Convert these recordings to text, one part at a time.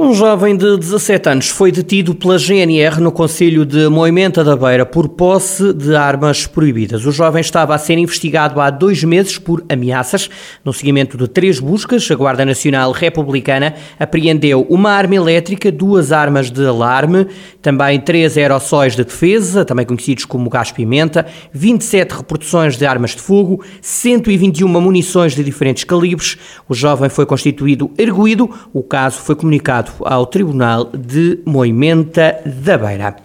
Um jovem de 17 anos foi detido pela GNR no Conselho de Moimenta da Beira por posse de armas proibidas. O jovem estava a ser investigado há dois meses por ameaças. No seguimento de três buscas, a Guarda Nacional Republicana apreendeu uma arma elétrica, duas armas de alarme, também três aerossóis de defesa, também conhecidos como gás-pimenta, 27 reproduções de armas de fogo, 121 munições de diferentes calibres. O jovem foi constituído erguido. O caso foi comunicado ao Tribunal de Moimenta da Beira.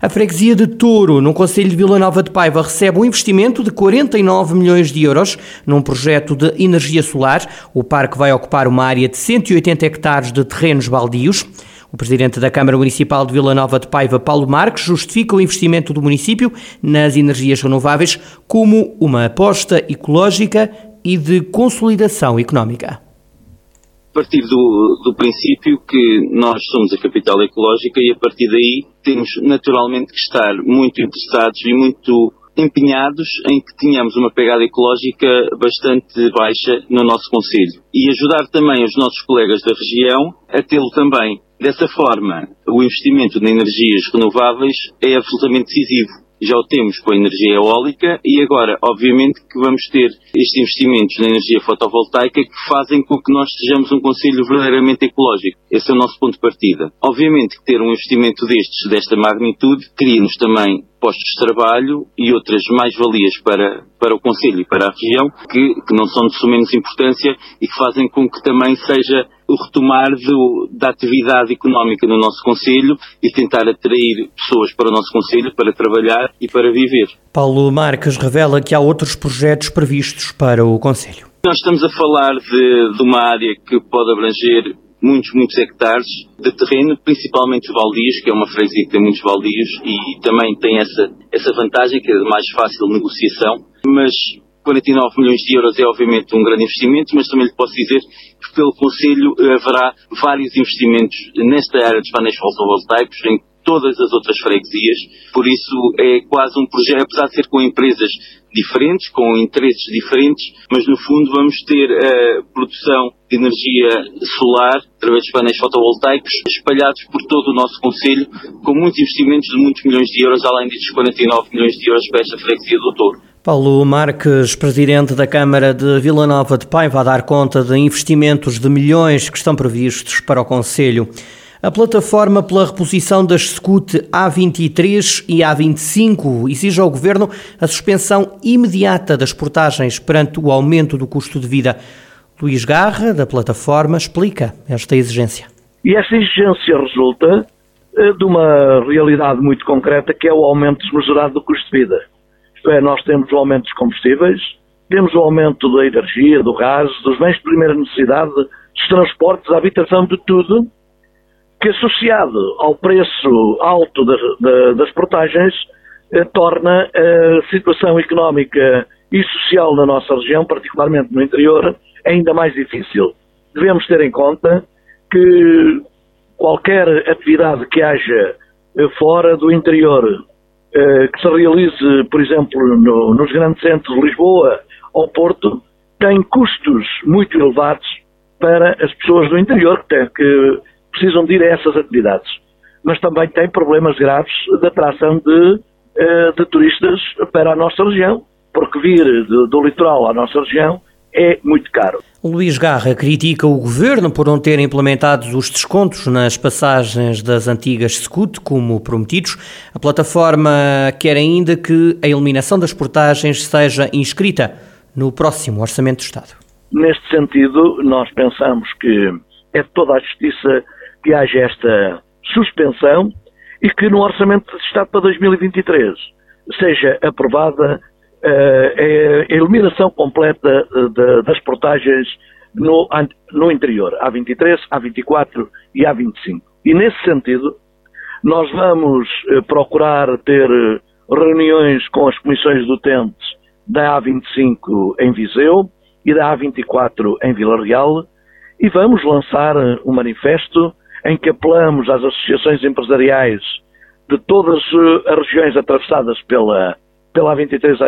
A freguesia de Touro, no Conselho de Vila Nova de Paiva, recebe um investimento de 49 milhões de euros num projeto de energia solar. O parque vai ocupar uma área de 180 hectares de terrenos baldios. O presidente da Câmara Municipal de Vila Nova de Paiva, Paulo Marques, justifica o investimento do município nas energias renováveis como uma aposta ecológica e de consolidação económica partir do, do princípio que nós somos a capital ecológica e a partir daí temos naturalmente que estar muito interessados e muito empenhados em que tenhamos uma pegada ecológica bastante baixa no nosso Conselho e ajudar também os nossos colegas da região a tê-lo também. Dessa forma, o investimento em energias renováveis é absolutamente decisivo já o temos com a energia eólica e agora, obviamente, que vamos ter estes investimentos na energia fotovoltaica que fazem com que nós sejamos um Conselho verdadeiramente ecológico. Esse é o nosso ponto de partida. Obviamente que ter um investimento destes, desta magnitude, cria-nos também postos de trabalho e outras mais-valias para, para o Conselho e para a região, que, que não são de menos importância e que fazem com que também seja o retomar do, da atividade económica no nosso Conselho e tentar atrair pessoas para o nosso Conselho para trabalhar e para viver. Paulo Marques revela que há outros projetos previstos para o Conselho. Nós estamos a falar de, de uma área que pode abranger muitos, muitos hectares de terreno, principalmente baldios, que é uma freguesia que tem muitos baldios e também tem essa, essa vantagem que é de mais fácil negociação, mas 49 milhões de euros é obviamente um grande investimento, mas também lhe posso dizer que pelo Conselho haverá vários investimentos nesta área dos painéis fotovoltaicos, em todas as outras freguesias, por isso é quase um projeto, apesar de ser com empresas diferentes, com interesses diferentes, mas no fundo vamos ter a produção de energia solar através dos painéis fotovoltaicos espalhados por todo o nosso Conselho, com muitos investimentos de muitos milhões de euros, além destes 49 milhões de euros para esta freguesia do Douro. Paulo Marques, presidente da Câmara de Vila Nova de Paiva, a dar conta de investimentos de milhões que estão previstos para o Conselho. A plataforma pela reposição das SCUT A23 e A25 exige ao Governo a suspensão imediata das portagens perante o aumento do custo de vida. Luís Garra, da plataforma, explica esta exigência. E esta exigência resulta eh, de uma realidade muito concreta que é o aumento desmesurado do custo de vida. Isto é, nós temos o aumento dos combustíveis, temos o aumento da energia, do gás, dos bens de primeira necessidade, dos transportes, da habitação, de tudo, que associado ao preço alto de, das portagens, eh, torna a situação económica e social na nossa região, particularmente no interior, ainda mais difícil. Devemos ter em conta que qualquer atividade que haja eh, fora do interior, eh, que se realize, por exemplo, no, nos grandes centros de Lisboa ou Porto, tem custos muito elevados para as pessoas do interior, que, têm, que precisam de ir a essas atividades. Mas também tem problemas graves de atração de, eh, de turistas para a nossa região, porque vir do, do litoral à nossa região é muito caro. Luís Garra critica o governo por não ter implementado os descontos nas passagens das antigas SCUT, como prometidos. A plataforma quer ainda que a eliminação das portagens seja inscrita no próximo Orçamento do Estado. Neste sentido, nós pensamos que é toda a justiça que haja esta suspensão e que no Orçamento de Estado para 2023 seja aprovada uh, a eliminação completa de, das portagens no, no interior, A23, A24 e A25. E nesse sentido, nós vamos uh, procurar ter reuniões com as comissões do utentes da A25 em Viseu e da A24 em Vila Real e vamos lançar um manifesto em que apelamos às associações empresariais de todas eh, as regiões atravessadas pela, pela A23,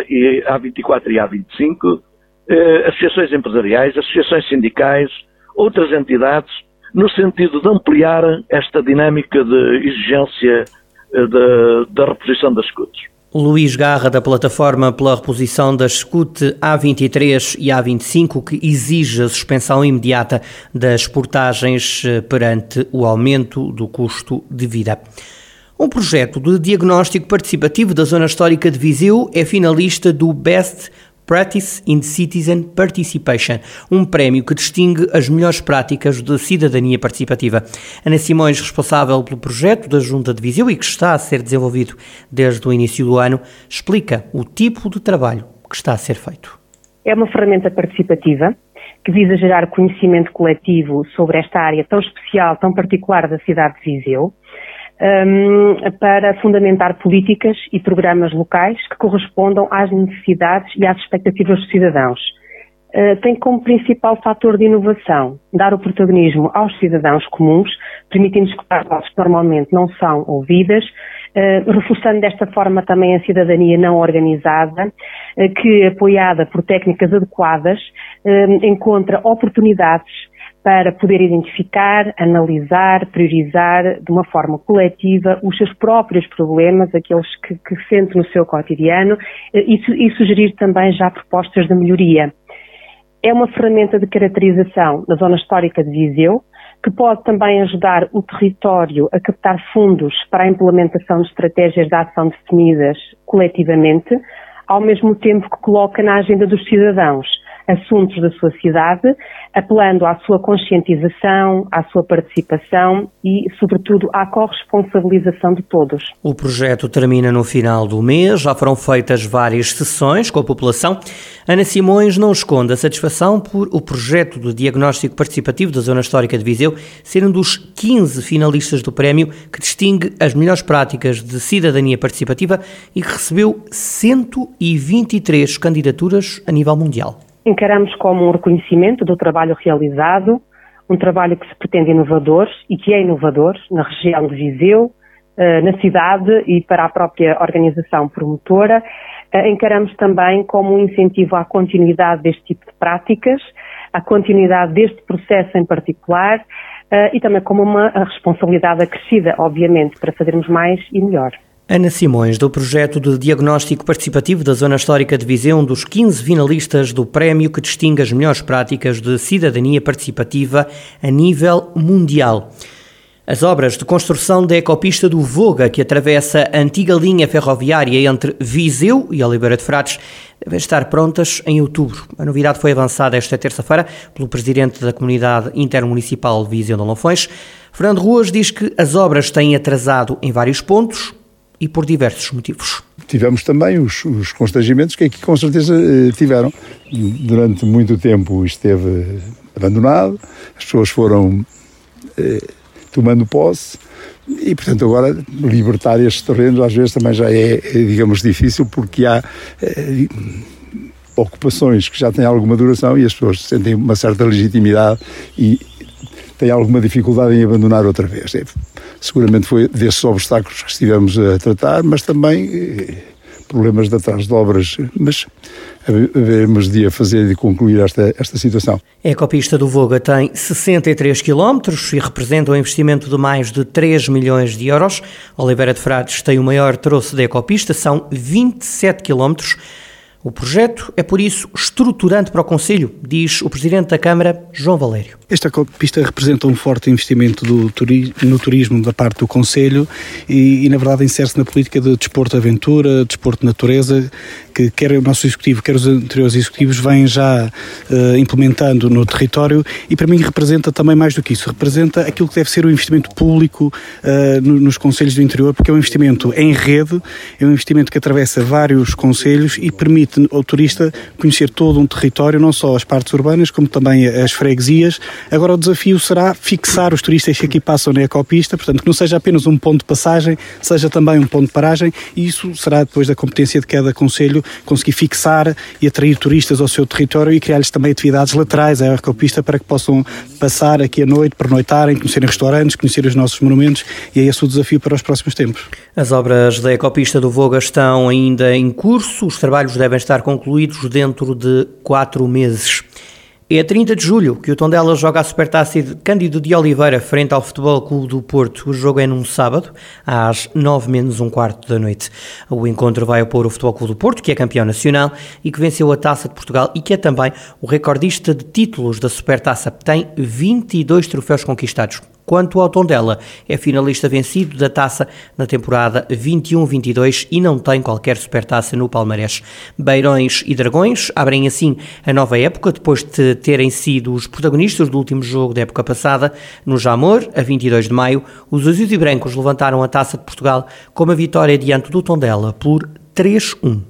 A24 e A25, eh, associações empresariais, associações sindicais, outras entidades, no sentido de ampliar esta dinâmica de exigência eh, da reposição das escudos. Luís Garra, da plataforma pela reposição das SCUT A23 e A25, que exige a suspensão imediata das portagens eh, perante o aumento do custo de vida. Um projeto de diagnóstico participativo da Zona Histórica de Viseu é finalista do Best Practice in Citizen Participation, um prémio que distingue as melhores práticas de cidadania participativa. Ana Simões, responsável pelo projeto da Junta de Viseu e que está a ser desenvolvido desde o início do ano, explica o tipo de trabalho que está a ser feito. É uma ferramenta participativa que visa gerar conhecimento coletivo sobre esta área tão especial, tão particular da cidade de Viseu um, para fundamentar políticas e programas locais que correspondam às necessidades e às expectativas dos cidadãos. Uh, tem como principal fator de inovação dar o protagonismo aos cidadãos comuns, permitindo escutar vozes que normalmente não são ouvidas, uh, reforçando desta forma também a cidadania não organizada, uh, que, apoiada por técnicas adequadas, encontra oportunidades para poder identificar, analisar, priorizar de uma forma coletiva os seus próprios problemas, aqueles que, que sente no seu cotidiano, eh, e, e sugerir também já propostas de melhoria. É uma ferramenta de caracterização da zona histórica de Viseu, que pode também ajudar o território a captar fundos para a implementação de estratégias de ação definidas coletivamente, ao mesmo tempo que coloca na agenda dos cidadãos assuntos da sua cidade, apelando à sua conscientização, à sua participação e, sobretudo, à corresponsabilização de todos. O projeto termina no final do mês, já foram feitas várias sessões com a população. Ana Simões não esconde a satisfação por o projeto de diagnóstico participativo da Zona Histórica de Viseu ser um dos 15 finalistas do prémio que distingue as melhores práticas de cidadania participativa e que recebeu 123 candidaturas a nível mundial encaramos como um reconhecimento do trabalho realizado, um trabalho que se pretende inovador e que é inovador na região de Viseu, eh, na cidade e para a própria organização promotora. Eh, encaramos também como um incentivo à continuidade deste tipo de práticas, à continuidade deste processo em particular eh, e também como uma responsabilidade acrescida, obviamente, para fazermos mais e melhor. Ana Simões, do projeto de diagnóstico participativo da Zona Histórica de Viseu, um dos 15 finalistas do prémio que distingue as melhores práticas de cidadania participativa a nível mundial. As obras de construção da ecopista do Voga, que atravessa a antiga linha ferroviária entre Viseu e Oliveira de Frades, devem estar prontas em outubro. A novidade foi avançada esta terça-feira pelo presidente da Comunidade Intermunicipal de Viseu de Lafões. Fernando Ruas diz que as obras têm atrasado em vários pontos, e por diversos motivos. Tivemos também os, os constrangimentos que aqui com certeza eh, tiveram. Durante muito tempo esteve abandonado, as pessoas foram eh, tomando posse e, portanto, agora libertar estes terrenos às vezes também já é, é digamos, difícil porque há eh, ocupações que já têm alguma duração e as pessoas sentem uma certa legitimidade e têm alguma dificuldade em abandonar outra vez. É, seguramente foi desses obstáculos que estivemos a tratar, mas também eh, problemas de atraso de obras, mas veremos de fazer e concluir esta, esta situação. A ecopista do Voga tem 63 km e representa um investimento de mais de 3 milhões de euros. Oliveira de Frades tem o maior troço da ecopista, são 27 quilómetros. O projeto é, por isso, estruturante para o Conselho, diz o Presidente da Câmara, João Valério. Esta pista representa um forte investimento turismo, no turismo da parte do Conselho e, e na verdade, insere-se na política de desporto-aventura, desporto-natureza, que quer o nosso Executivo, quer os anteriores Executivos vêm já uh, implementando no território e, para mim, representa também mais do que isso. Representa aquilo que deve ser o investimento público uh, no, nos Conselhos do interior, porque é um investimento em rede, é um investimento que atravessa vários Conselhos e permite ao turista conhecer todo um território, não só as partes urbanas, como também as freguesias. Agora o desafio será fixar os turistas que aqui passam na ecopista, portanto que não seja apenas um ponto de passagem, seja também um ponto de paragem, e isso será depois da competência de cada Conselho conseguir fixar e atrair turistas ao seu território e criar-lhes também atividades laterais à Ecopista para que possam passar aqui à noite, pernoitarem, conhecerem restaurantes, conhecerem os nossos monumentos e é esse o desafio para os próximos tempos. As obras da Ecopista do Voga estão ainda em curso, os trabalhos devem estar concluídos dentro de quatro meses. É 30 de julho que o Tondela joga a Supertaça de Cândido de Oliveira frente ao Futebol Clube do Porto. O jogo é num sábado, às 9 menos um quarto da noite. O encontro vai opor o Futebol Clube do Porto, que é campeão nacional e que venceu a Taça de Portugal e que é também o recordista de títulos da Supertaça. Tem 22 troféus conquistados. Quanto ao Tondela, é finalista vencido da taça na temporada 21-22 e não tem qualquer supertaça no palmarés. Beirões e Dragões abrem assim a nova época depois de terem sido os protagonistas do último jogo da época passada. No Jamor, a 22 de maio, os azuis e brancos levantaram a taça de Portugal com uma vitória diante do Tondela por 3-1.